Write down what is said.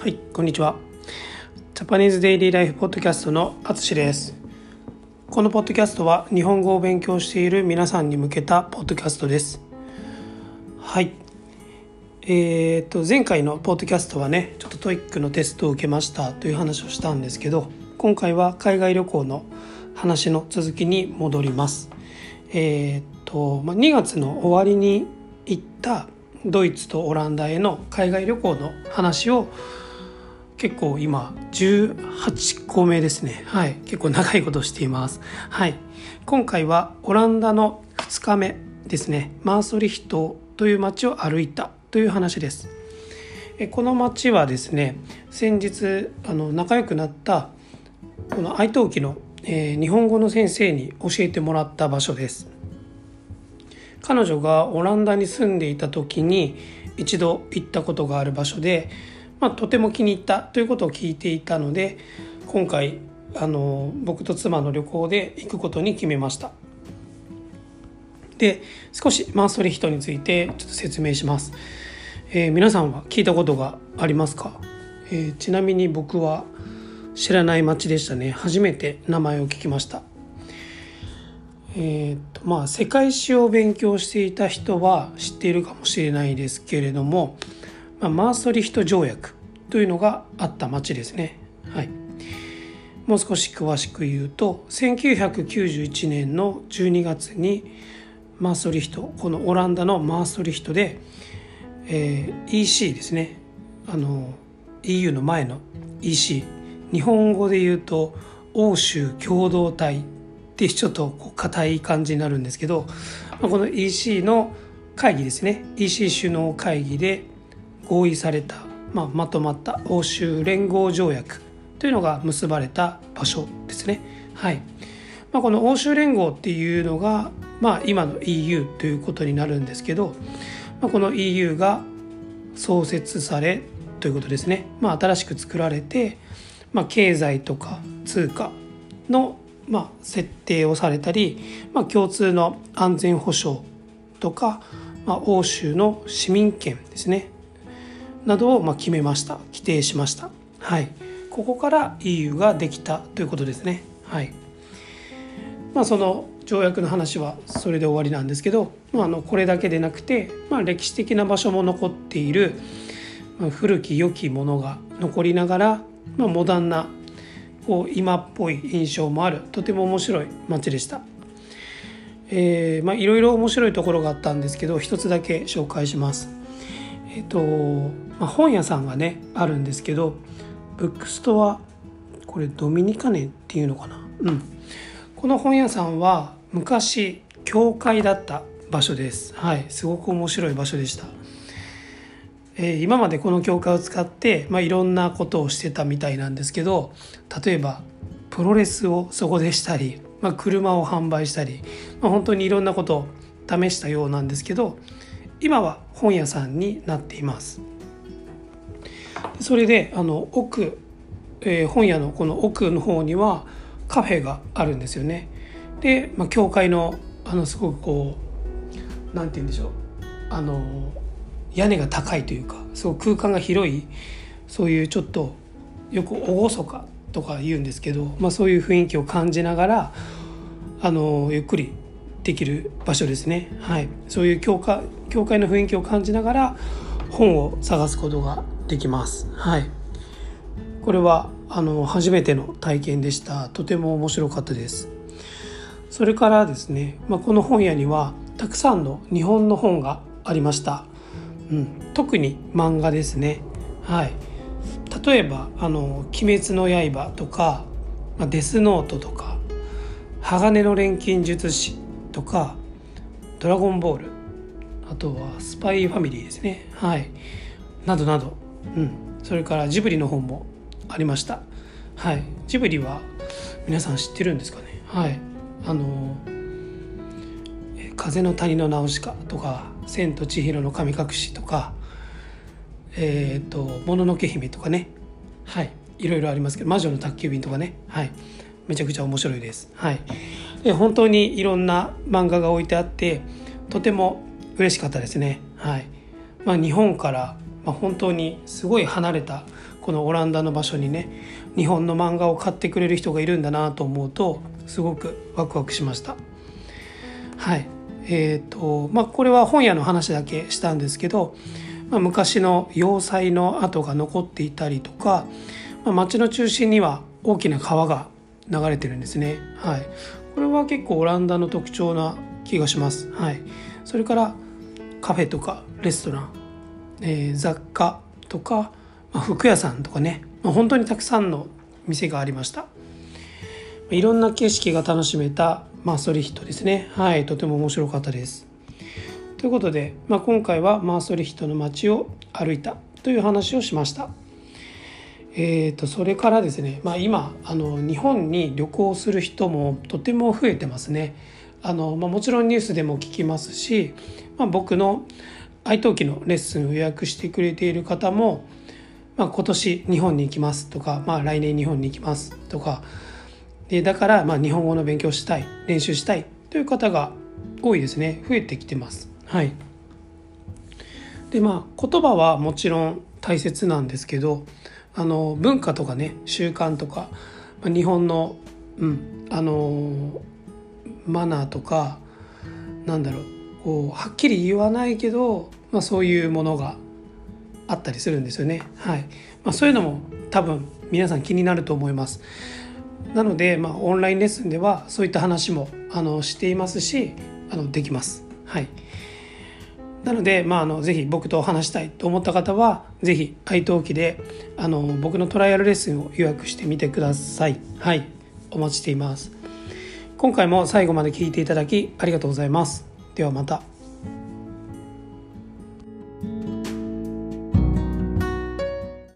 はい、こんにちは。 Japanese Daily Life Podcast のあつしです。このポッドキャストは日本語を勉強している皆さんに向けたポッドキャストです。はい。えー、と前回のポッドキャストはね、ちょっと TOEIC のテストを受けましたという話をしたんですけど、今回は海外旅行の話の続きに戻ります。えー、と、まあ、2月の終わりに行ったドイツとオランダへの海外旅行の話を結構今18個目ですね。はい。結構長いことしています。はい。今回はオランダの2日目ですね。マーソリヒトという町を歩いたという話です。この町はですね先日あの仲良くなったこの愛登記の、えー日本語の先生に教えてもらった場所です。彼女がオランダに住んでいた時に一度行ったことがある場所で、まあ、とても気に入ったということを聞いていたので今回あの僕と妻の旅行で行くことに決めました。で少しマンストリヒトについてちょっと説明します、えー皆さんは聞いたことがありますか、えーちなみに僕は知らない町でしたね。初めて名前を聞きました。えーとまあ、世界史を勉強していた人は知っているかもしれないですけれども、まあ、マーストリヒト条約というのがあった町ですね。はい、もう少し詳しく言うと1991年の12月にマーストリヒトこのオランダのマーストリヒトで、えー EC ですね。あの EU の前の EC 日本語で言うと欧州共同体ってちょっとこう硬い感じになるんですけど、この EC の会議ですね。EC 首脳会議で合意された、まあ、まとまった欧州連合条約というのが結ばれた場所ですね。はい。まあ、この欧州連合っていうのが、まあ、今の EU ということになるんですけど、まあ、この EU が創設されということですね、まあ、新しく作られて、まあ、経済とか通貨の、まあ、設定をされたり、まあ、共通の安全保障とか、まあ、欧州の市民権ですね。などをまあ決めました。規定しました。はい。ここから EU ができたということですね。はい。まあその条約の話はそれで終わりなんですけど、まあ、あのこれだけでなくて、まあ、歴史的な場所も残っている、まあ古き良きものが残りながら、まあ、モダンなこう今っぽい印象もあるとても面白い街でした。えーまあ、いろいろ面白いところがあったんですけど一つだけ紹介します。えっ、と、まあ、本屋さんがねあるんですけどブックストアこれドミニカネっていうのかな？うん。この本屋さんは昔教会だった場所です。はい。すごく面白い場所でした、えー今までこの教会を使って、まあ、いろんなことをしてたみたいなんですけど例えばプロレスをそこでしたり、まあ、車を販売したり、まあ、本当にいろんなことを試したようなんですけど今は本屋さんになっています。それであの奥、えー本屋のこの奥の方にはカフェがあるんですよね。で、まあ、教会のあのすごくこうなんて言うんでしょう。あの屋根が高いというかすごく空間が広いそういうちょっとよく厳かとか言うんですけど、まあ、そういう雰囲気を感じながらあのゆっくりできる場所ですね、はい、そういう教教会の雰囲気を感じながら本を探すことができます。はい、これはあの初めての体験でしたとても面白かったです。それからですね、まあ、この本屋にはたくさんの日本の本がありました。うん、特に漫画ですね。はい、例えば「あの鬼滅の刃」とか「まあ、デスノート」とか「鋼の錬金術師」とか「ドラゴンボール」あとは「スパイファミリー」ですね。はい、などなど、うん、それからジブリの本もありました。はい、ジブリは皆さん知ってるんですかね？はい、あの風の谷のナウシカとか千と千尋の神隠しとかえっ、ともののけ姫とかね。はい。いろいろありますけど魔女の宅急便とかね。はい。めちゃくちゃ面白いです。はい。で本当にいろんな漫画が置いてあってとても嬉しかったですね。はい。まあ日本から、まあ、本当にすごい離れたこのオランダの場所にね日本の漫画を買ってくれる人がいるんだなと思うとすごくワクワクしました。はい。えーとまあ、これは本屋の話だけしたんですけど、まあ、昔の要塞の跡が残っていたりとか、まあ、町の中心には大きな川が流れてるんですね、はい、これは結構オランダの特徴な気がします、はい、それからカフェとかレストラン、えー、雑貨とか、まあ、服屋さんとかね、まあ、本当にたくさんの店がありました。いろんな景色が楽しめたマーソリヒトですね。はいとても面白かったです。ということで、まあ、今回はマーソリヒトの街を歩いたという話をしました。えーと、それからですね、まあ、今あの日本に旅行する人もとても増えてますね。あの、まあ、もちろんニュースでも聞きますし、まあ、僕の愛登記のレッスンを予約してくれている方も、まあ、今年日本に行きますとか、まあ、来年日本に行きますとか。でだからまあ日本語の勉強したい練習したいという方が多いですね。増えてきてます。はい。でまあ言葉はもちろん大切なんですけどあの文化とかね習慣とか、まあ、日本の、うん、あのマナーとかなんだろうこうはっきり言わないけど、まあ、そういうものがあったりするんですよね。はいまあ、そういうのも多分皆さん気になると思います。なので、まあ、オンラインレッスンではそういった話もあのしていますしあのできます。はいなので、まあ、あのぜひ僕と話したいと思った方はぜひ愛登記であの僕のトライアルレッスンを予約してみてください。はいお待ちしています。今回も最後まで聞いていただきありがとうございます。ではまた。